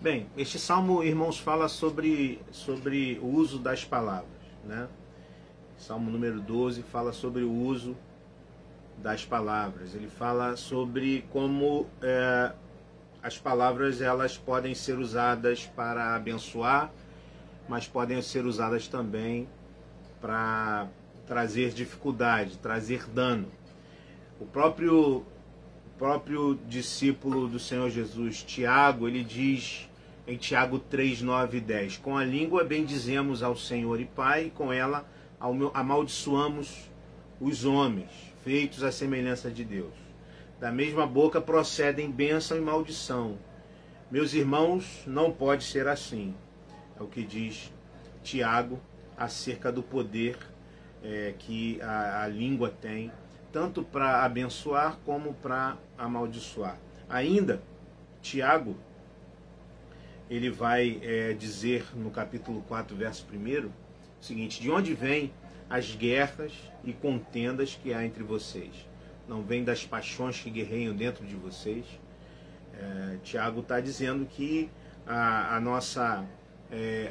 Bem, este salmo, irmãos, fala sobre, sobre o uso das palavras, né? Salmo número 12 fala sobre o uso das palavras. Ele fala sobre como é, as palavras elas podem ser usadas para abençoar, mas podem ser usadas também para trazer dificuldade, trazer dano. O próprio o próprio discípulo do Senhor Jesus, Tiago, ele diz em Tiago 3, 9 e 10: Com a língua bendizemos ao Senhor e Pai, e com ela amaldiçoamos os homens, feitos à semelhança de Deus. Da mesma boca procedem bênção e maldição. Meus irmãos, não pode ser assim. É o que diz Tiago acerca do poder é, que a, a língua tem tanto para abençoar como para amaldiçoar. Ainda, Tiago, ele vai é, dizer no capítulo 4, verso 1, o seguinte: De onde vêm as guerras e contendas que há entre vocês? Não vem das paixões que guerreiam dentro de vocês? É, Tiago está dizendo que a, a nossa, é,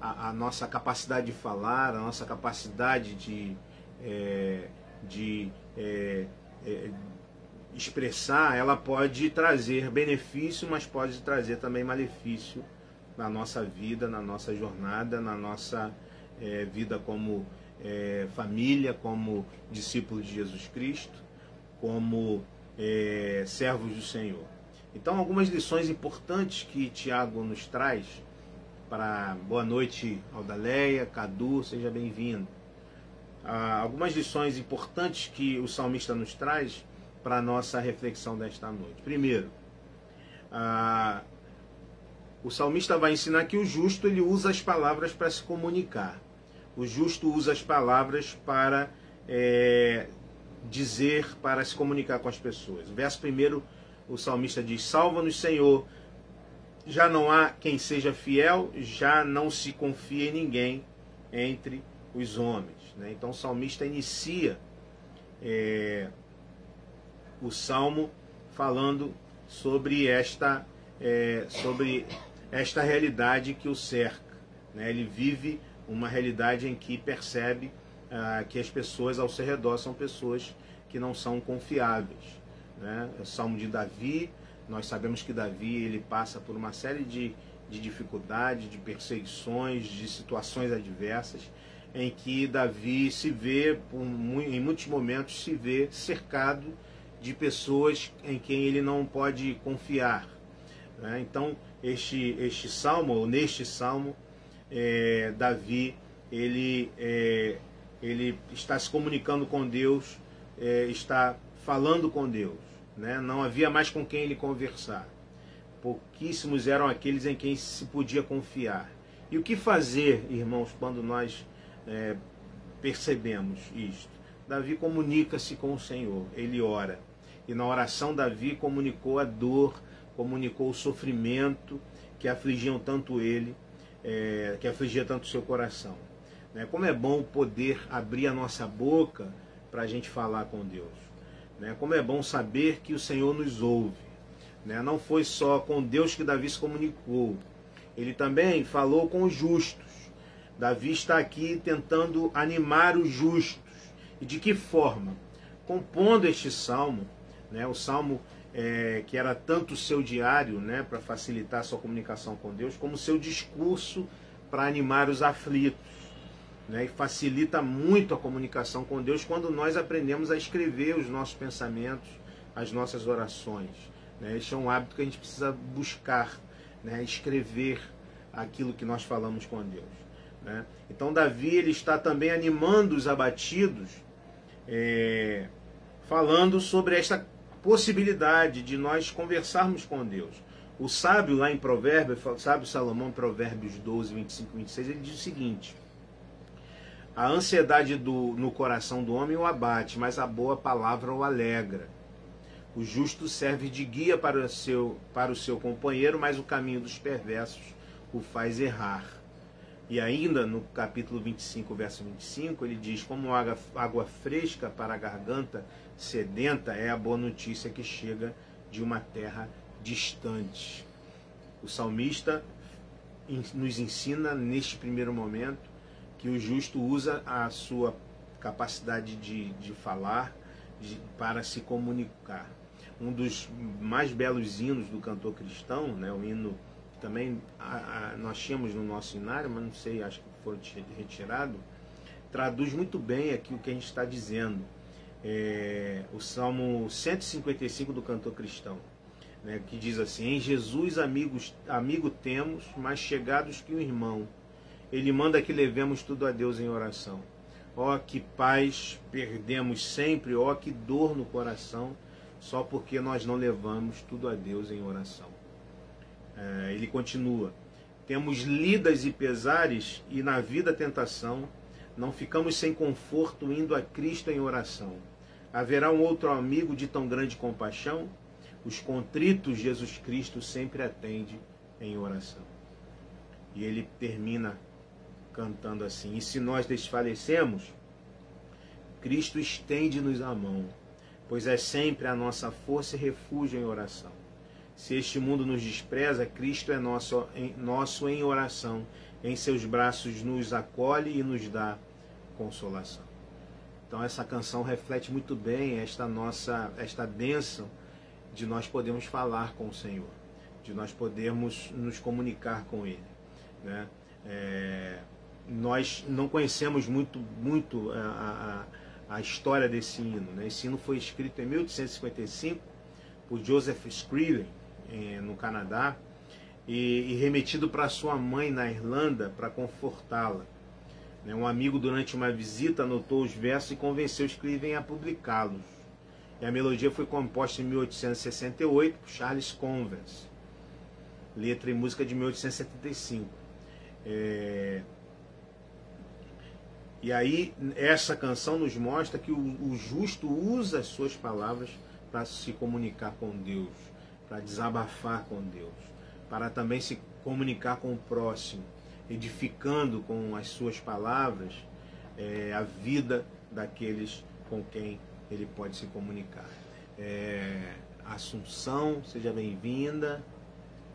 a, a, nossa capacidade de falar, a nossa capacidade de, é, de é, é, expressar, ela pode trazer benefício, mas pode trazer também malefício na nossa vida, na nossa jornada, na nossa é, vida como é, família, como discípulos de Jesus Cristo, como é, servos do Senhor. Então, algumas lições importantes que Tiago nos traz para boa noite, Aldaleia, Cadu, seja bem-vindo ah, algumas lições importantes que o salmista nos traz para a nossa reflexão desta noite. Primeiro, ah, o salmista vai ensinar que o justo ele usa as palavras para se comunicar. O justo usa as palavras para é, dizer, para se comunicar com as pessoas. O verso primeiro, o salmista diz: Salva-nos, Senhor. Já não há quem seja fiel, já não se confia em ninguém entre os homens. Né? Então o salmista inicia é, o salmo falando sobre esta, é, sobre esta realidade que o cerca. Né? Ele vive uma realidade em que percebe ah, que as pessoas ao seu redor são pessoas que não são confiáveis. Né? É o salmo de Davi, nós sabemos que Davi ele passa por uma série de, de dificuldades, de perseguições, de situações adversas em que Davi se vê, em muitos momentos, se vê cercado de pessoas em quem ele não pode confiar. Né? Então, este, este salmo, ou neste salmo, é, Davi ele, é, ele está se comunicando com Deus, é, está falando com Deus. Né? Não havia mais com quem ele conversar. Pouquíssimos eram aqueles em quem se podia confiar. E o que fazer, irmãos, quando nós é, percebemos isto. Davi comunica-se com o Senhor, ele ora. E na oração, Davi comunicou a dor, comunicou o sofrimento que afligiam tanto ele, é, que afligia tanto seu coração. Né? Como é bom poder abrir a nossa boca para a gente falar com Deus. Né? Como é bom saber que o Senhor nos ouve. Né? Não foi só com Deus que Davi se comunicou, ele também falou com os justos. Davi está aqui tentando animar os justos. E de que forma? Compondo este salmo, né, o salmo é, que era tanto seu diário, né, para facilitar a sua comunicação com Deus, como seu discurso para animar os aflitos. Né, e facilita muito a comunicação com Deus quando nós aprendemos a escrever os nossos pensamentos, as nossas orações. Né? Este é um hábito que a gente precisa buscar, né? escrever aquilo que nós falamos com Deus. Né? Então Davi ele está também animando os abatidos, é, falando sobre esta possibilidade de nós conversarmos com Deus. O sábio lá em Provérbios, sábio Salomão, Provérbios 12, 25 e 26, ele diz o seguinte: A ansiedade do, no coração do homem o abate, mas a boa palavra o alegra. O justo serve de guia para o seu, para o seu companheiro, mas o caminho dos perversos o faz errar. E ainda no capítulo 25, verso 25, ele diz: Como água, água fresca para a garganta sedenta é a boa notícia que chega de uma terra distante. O salmista nos ensina neste primeiro momento que o justo usa a sua capacidade de, de falar de, para se comunicar. Um dos mais belos hinos do cantor cristão, né, o hino também a, a, nós tínhamos no nosso inário, mas não sei, acho que foi retirado, traduz muito bem aqui o que a gente está dizendo. É, o Salmo 155 do cantor cristão né, que diz assim: Em Jesus, amigos, amigo temos, mais chegados que um irmão. Ele manda que levemos tudo a Deus em oração. Ó, oh, que paz perdemos sempre, ó, oh, que dor no coração, só porque nós não levamos tudo a Deus em oração. É, ele continua: Temos lidas e pesares, e na vida tentação, não ficamos sem conforto indo a Cristo em oração. Haverá um outro amigo de tão grande compaixão? Os contritos Jesus Cristo sempre atende em oração. E ele termina cantando assim: E se nós desfalecemos, Cristo estende-nos a mão, pois é sempre a nossa força e refúgio em oração. Se este mundo nos despreza, Cristo é nosso em, nosso em oração. Em seus braços nos acolhe e nos dá consolação. Então essa canção reflete muito bem esta nossa esta bênção de nós podermos falar com o Senhor, de nós podermos nos comunicar com Ele. Né? É, nós não conhecemos muito, muito a, a, a história desse hino. Né? Esse hino foi escrito em 1855 por Joseph Scriven, no Canadá, e, e remetido para sua mãe na Irlanda para confortá-la. Né? Um amigo, durante uma visita, anotou os versos e convenceu Scriven a publicá-los. E a melodia foi composta em 1868 por Charles Converse. Letra e música de 1875. É... E aí, essa canção nos mostra que o justo usa as suas palavras para se comunicar com Deus, para desabafar com Deus, para também se comunicar com o próximo, edificando com as suas palavras é, a vida daqueles com quem ele pode se comunicar. É, Assunção, seja bem-vinda.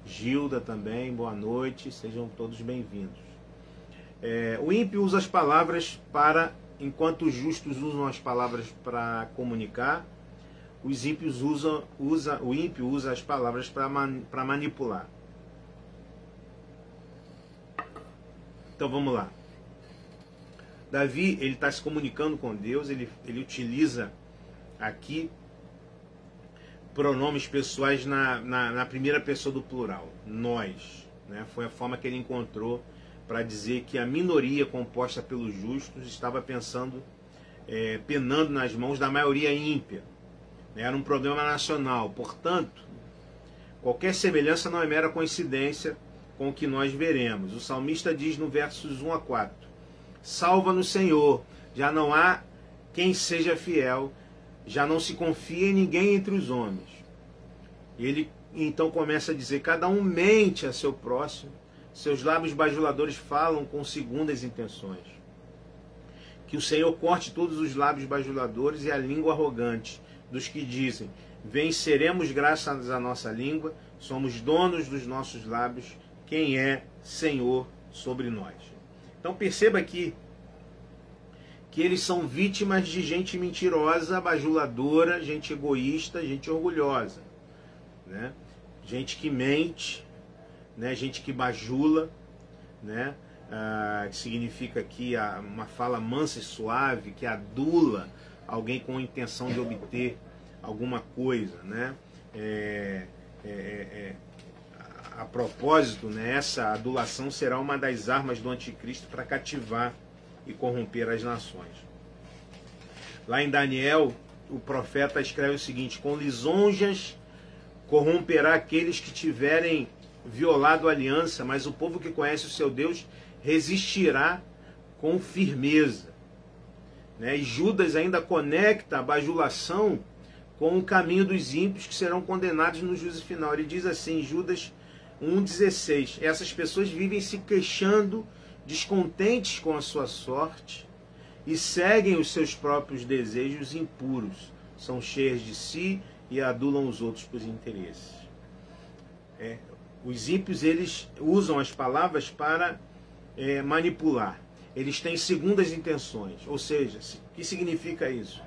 Gilda também, boa noite, sejam todos bem-vindos. É, o ímpio usa as palavras para, enquanto os justos usam as palavras para comunicar, os ímpios usam, usa, o ímpio usa as palavras para man, manipular. Então vamos lá. Davi ele está se comunicando com Deus, ele, ele utiliza aqui pronomes pessoais na, na, na, primeira pessoa do plural, nós. Né? Foi a forma que ele encontrou para dizer que a minoria composta pelos justos estava pensando, é, penando nas mãos da maioria ímpia. Era um problema nacional. Portanto, qualquer semelhança não é mera coincidência com o que nós veremos. O salmista diz no versos 1 a 4: Salva-nos, Senhor, já não há quem seja fiel já não se confia em ninguém entre os homens. Ele então começa a dizer: cada um mente a seu próximo, seus lábios bajuladores falam com segundas intenções. Que o Senhor corte todos os lábios bajuladores e a língua arrogante dos que dizem: Venceremos graças à nossa língua, somos donos dos nossos lábios, quem é Senhor sobre nós. Então perceba aqui que eles são vítimas de gente mentirosa, bajuladora, gente egoísta, gente orgulhosa, né? Gente que mente, né? Gente que bajula, né? Ah, que significa aqui uma fala mansa e suave, que adula alguém com a intenção de obter alguma coisa, né? É, é, é, a propósito, né, essa adulação será uma das armas do anticristo para cativar e corromper as nações. Lá em Daniel, o profeta escreve o seguinte: com lisonjas corromperá aqueles que tiverem violado a aliança, mas o povo que conhece o seu Deus resistirá com firmeza. Né? E Judas ainda conecta a bajulação com o caminho dos ímpios que serão condenados no juízo final. Ele diz assim, Judas 1,16: Essas pessoas vivem se queixando descontentes com a sua sorte e seguem os seus próprios desejos impuros, são cheias de si e adulam os outros por interesses. É, os ímpios eles usam as palavras para é, manipular. Eles têm segundas intenções. Ou seja, o que significa isso?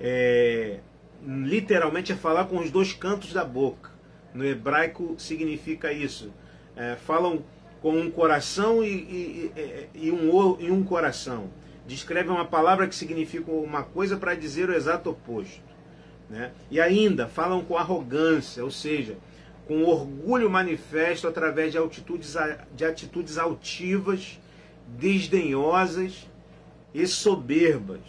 É, literalmente é falar com os dois cantos da boca. No hebraico significa isso. É, falam com um coração e, e, e, um, e um coração. Descrevem uma palavra que significa uma coisa para dizer o exato oposto. Né? E ainda falam com arrogância, ou seja, com orgulho manifesto através de de atitudes altivas, desdenhosas e soberbas.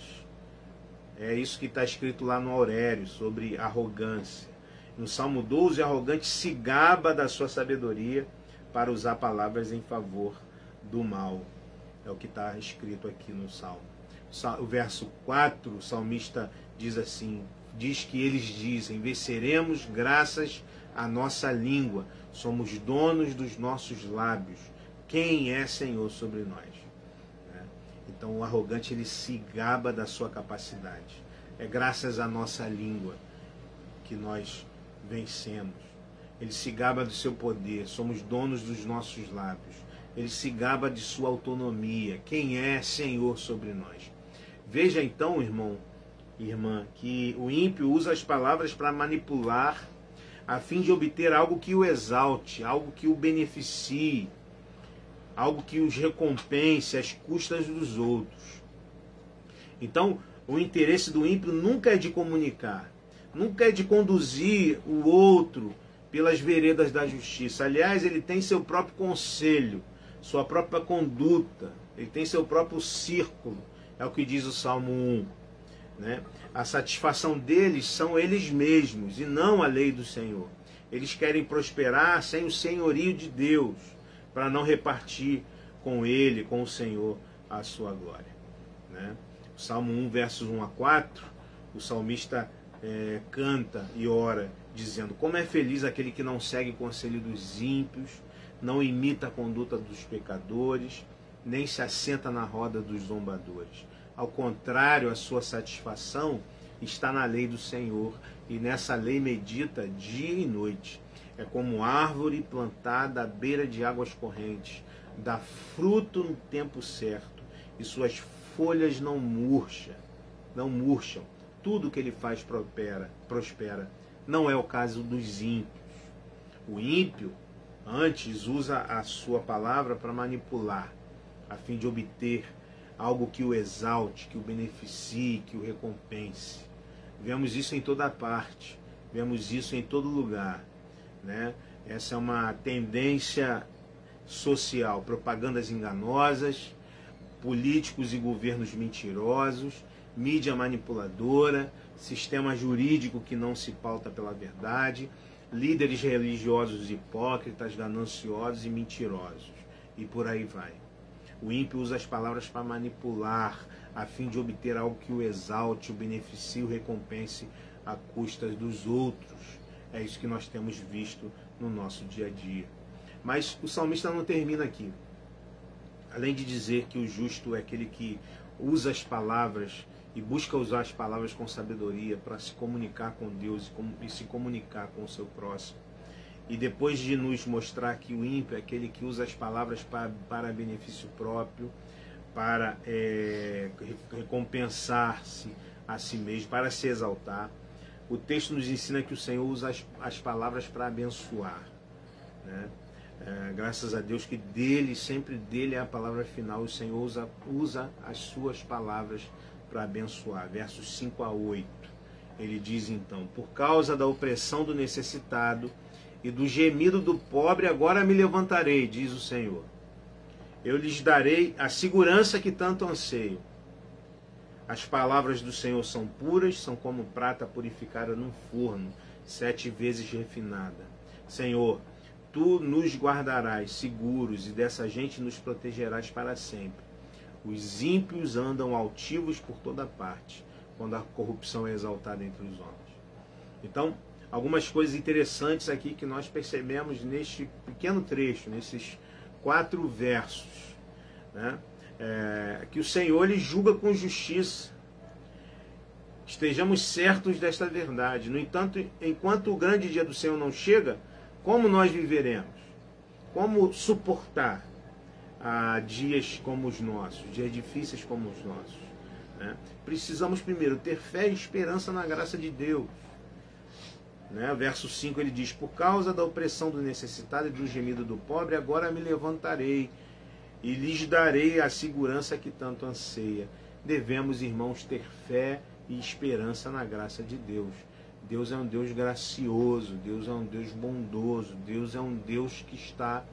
É isso que está escrito lá no Aurélio sobre arrogância. No Salmo 12, o arrogante se gaba da sua sabedoria para usar palavras em favor do mal. É o que está escrito aqui no Salmo. O verso 4, o salmista diz assim: diz que eles dizem: venceremos graças à nossa língua, somos donos dos nossos lábios. Quem é Senhor sobre nós? Né? Então o arrogante ele se gaba da sua capacidade. É graças à nossa língua que nós vencemos. Ele se gaba do seu poder, somos donos dos nossos lábios. Ele se gaba de sua autonomia. Quem é Senhor sobre nós? Veja então, irmão, irmã, que o ímpio usa as palavras para manipular a fim de obter algo que o exalte, algo que o beneficie, algo que os recompense às custas dos outros. Então, o interesse do ímpio nunca é de comunicar, nunca é de conduzir o outro pelas veredas da justiça. Aliás, ele tem seu próprio conselho, sua própria conduta, ele tem seu próprio círculo, é o que diz o Salmo 1. Né? A satisfação deles são eles mesmos e não a lei do Senhor. Eles querem prosperar sem o senhorio de Deus, para não repartir com Ele, com o Senhor, a sua glória. Né? O Salmo 1, versos 1 a 4, o salmista é, canta e ora, dizendo: Como é feliz aquele que não segue o conselho dos ímpios, não imita a conduta dos pecadores, nem se assenta na roda dos zombadores ao contrário, a sua satisfação está na lei do Senhor, e nessa lei medita dia e noite. É como árvore plantada à beira de águas correntes, dá fruto no tempo certo, e suas folhas não murcham, não murcham. Tudo que ele faz prospera, prospera. Não é o caso dos ímpios. O ímpio antes usa a sua palavra para manipular, a fim de obter algo que o exalte, que o beneficie, que o recompense. Vemos isso em toda parte, vemos isso em todo lugar. Né? Essa é uma tendência social, propagandas enganosas, políticos e governos mentirosos, mídia manipuladora, sistema jurídico que não se pauta pela verdade, líderes religiosos hipócritas, gananciosos e mentirosos. E por aí vai. O ímpio usa as palavras para manipular, a fim de obter algo que o exalte, o beneficie, o recompense a custas dos outros. É isso que nós temos visto no nosso dia a dia. Mas o salmista não termina aqui. Além de dizer que o justo é aquele que usa as palavras e busca usar as palavras com sabedoria para se comunicar com Deus e se comunicar com o seu próximo e depois de nos mostrar que o ímpio é aquele que usa as palavras para, para benefício próprio, para é, recompensar-se a si mesmo, para se exaltar, o texto nos ensina que o Senhor usa as, as palavras para abençoar. Né? É, graças a Deus que dele, sempre dele é a palavra final, o Senhor usa, usa as suas palavras para abençoar. Versos 5 a 8. Ele diz então: Por causa da opressão do necessitado, e do gemido do pobre agora me levantarei, diz o Senhor. Eu lhes darei a segurança que tanto anseio. As palavras do Senhor são puras, são como prata purificada num forno, sete vezes refinada. Senhor, tu nos guardarás seguros e dessa gente nos protegerás para sempre. Os ímpios andam altivos por toda parte, quando a corrupção é exaltada entre os homens. Então, algumas coisas interessantes aqui que nós percebemos neste pequeno trecho, nesses quatro versos. Né? É, que o Senhor lhe julga com justiça. Estejamos certos desta verdade. No entanto, enquanto o grande dia do Senhor não chega, Como nós viveremos? Como suportar ah, dias como os nossos, dias difíceis como os nossos? Né? Precisamos primeiro ter fé e esperança na graça de Deus. Né? Verso 5 ele diz: Por causa da opressão do necessitado e do gemido do pobre, agora me levantarei e lhes darei a segurança que tanto anseia. Devemos, irmãos, ter fé e esperança na graça de Deus. Deus é um Deus gracioso, Deus é um Deus bondoso, Deus é um Deus que está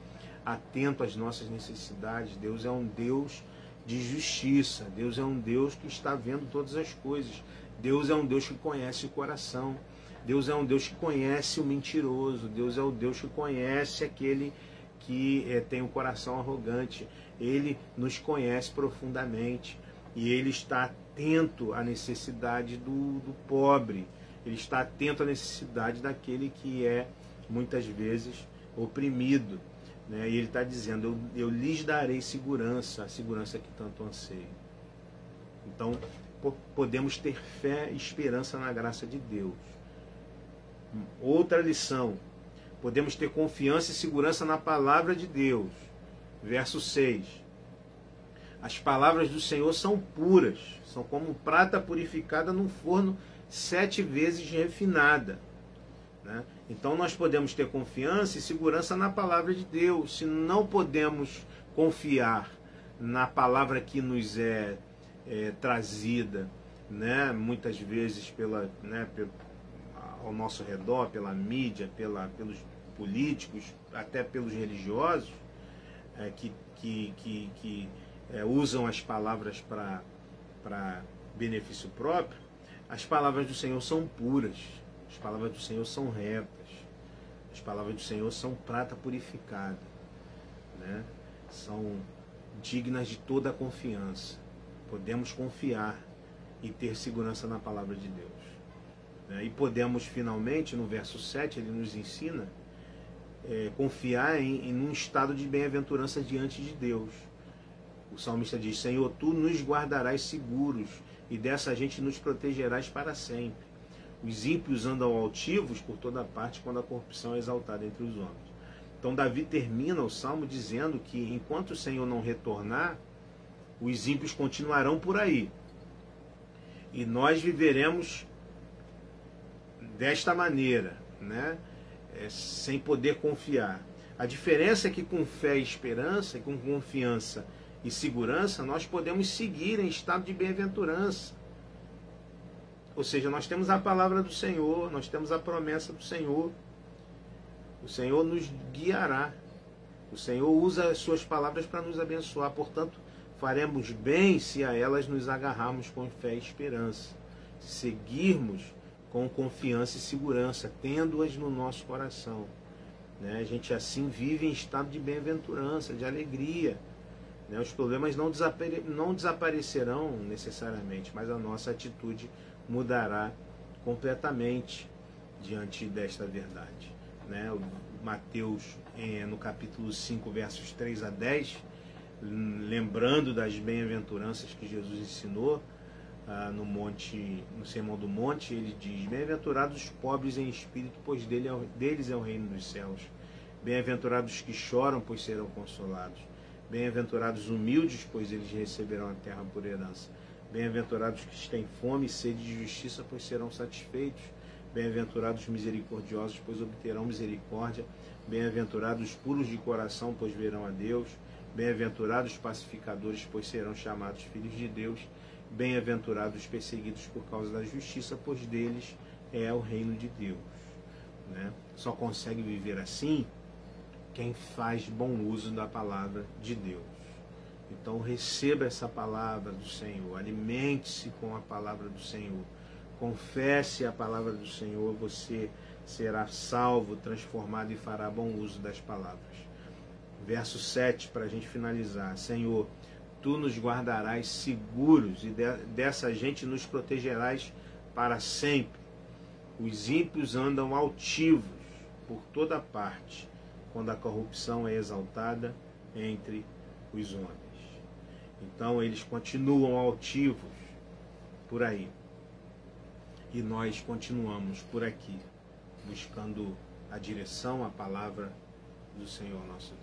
atento às nossas necessidades, Deus é um Deus de justiça, Deus é um Deus que está vendo todas as coisas, Deus é um Deus que conhece o coração, Deus é um Deus que conhece o mentiroso, Deus é o Deus que conhece aquele que é, tem o um coração arrogante, ele nos conhece profundamente e ele está atento à necessidade do, do pobre. Ele está atento à necessidade daquele que é muitas vezes oprimido. Né? E ele está dizendo: eu, eu lhes darei segurança, a segurança que tanto anseio. Então, podemos ter fé e esperança na graça de Deus. Outra lição: podemos ter confiança e segurança na palavra de Deus. Verso 6. As palavras do Senhor são puras, são como prata purificada num forno sete vezes refinada. Né? Então nós podemos ter confiança e segurança na palavra de Deus. Se não podemos confiar na palavra que nos é, é trazida, né? muitas vezes pela, né, pelo, ao nosso redor, pela mídia, pela, pelos políticos, até pelos religiosos, é, que, que, que, que é, usam as palavras para benefício próprio, as palavras do Senhor são puras, as palavras do Senhor são retas, as palavras do Senhor são prata purificada, né? são dignas de toda a confiança. Podemos confiar e ter segurança na palavra de Deus. Né? E podemos, finalmente, no verso 7, ele nos ensina é, confiar em, em um estado de bem-aventurança diante de Deus. O salmista diz: Senhor, tu nos guardarás seguros e dessa gente nos protegerás para sempre. Os ímpios andam altivos por toda parte quando a corrupção é exaltada entre os homens. Então Davi termina o salmo dizendo que enquanto o Senhor não retornar, os ímpios continuarão por aí. E nós viveremos desta maneira, né? É, sem poder confiar. A diferença é que com fé e esperança, com confiança e segurança, nós podemos seguir em estado de bem-aventurança. Ou seja, nós temos a palavra do Senhor, nós temos a promessa do Senhor. O Senhor nos guiará. O Senhor usa as suas palavras para nos abençoar. Portanto, faremos bem se a elas nos agarrarmos com fé e esperança. Seguirmos com confiança e segurança, tendo-as no nosso coração. Né? A gente assim vive em estado de bem-aventurança, de alegria né? Os problemas não, desapare não desaparecerão necessariamente, mas a nossa atitude mudará completamente diante desta verdade. Né? Mateus, no capítulo 5, versos 3 a 10, lembrando das bem-aventuranças que Jesus ensinou ah, no monte, no Sermão do Monte, ele diz: Bem-aventurados os pobres em espírito, pois dele é, deles é o reino dos céus. Bem-aventurados que choram, pois serão consolados. Bem-aventurados humildes, pois eles receberão a terra por herança. Bem-aventurados que têm fome e sede de justiça, pois serão satisfeitos. Bem-aventurados misericordiosos, pois obterão misericórdia. Bem-aventurados puros de coração, pois verão a Deus. Bem-aventurados pacificadores, pois serão chamados filhos de Deus. Bem-aventurados perseguidos por causa da justiça, pois deles é o reino de Deus. Né? Só consegue viver assim quem faz bom uso da palavra de Deus. Então receba essa palavra do Senhor, alimente-se com a palavra do Senhor, confesse a palavra do Senhor, você será salvo, transformado e fará bom uso das palavras. Verso 7, para a gente finalizar: Senhor, tu nos guardarás seguros e dessa gente nos protegerás para sempre. Os ímpios andam altivos por toda parte quando a corrupção é exaltada entre os homens. Então eles continuam altivos por aí. E nós continuamos por aqui, buscando a direção, a palavra do Senhor nosso.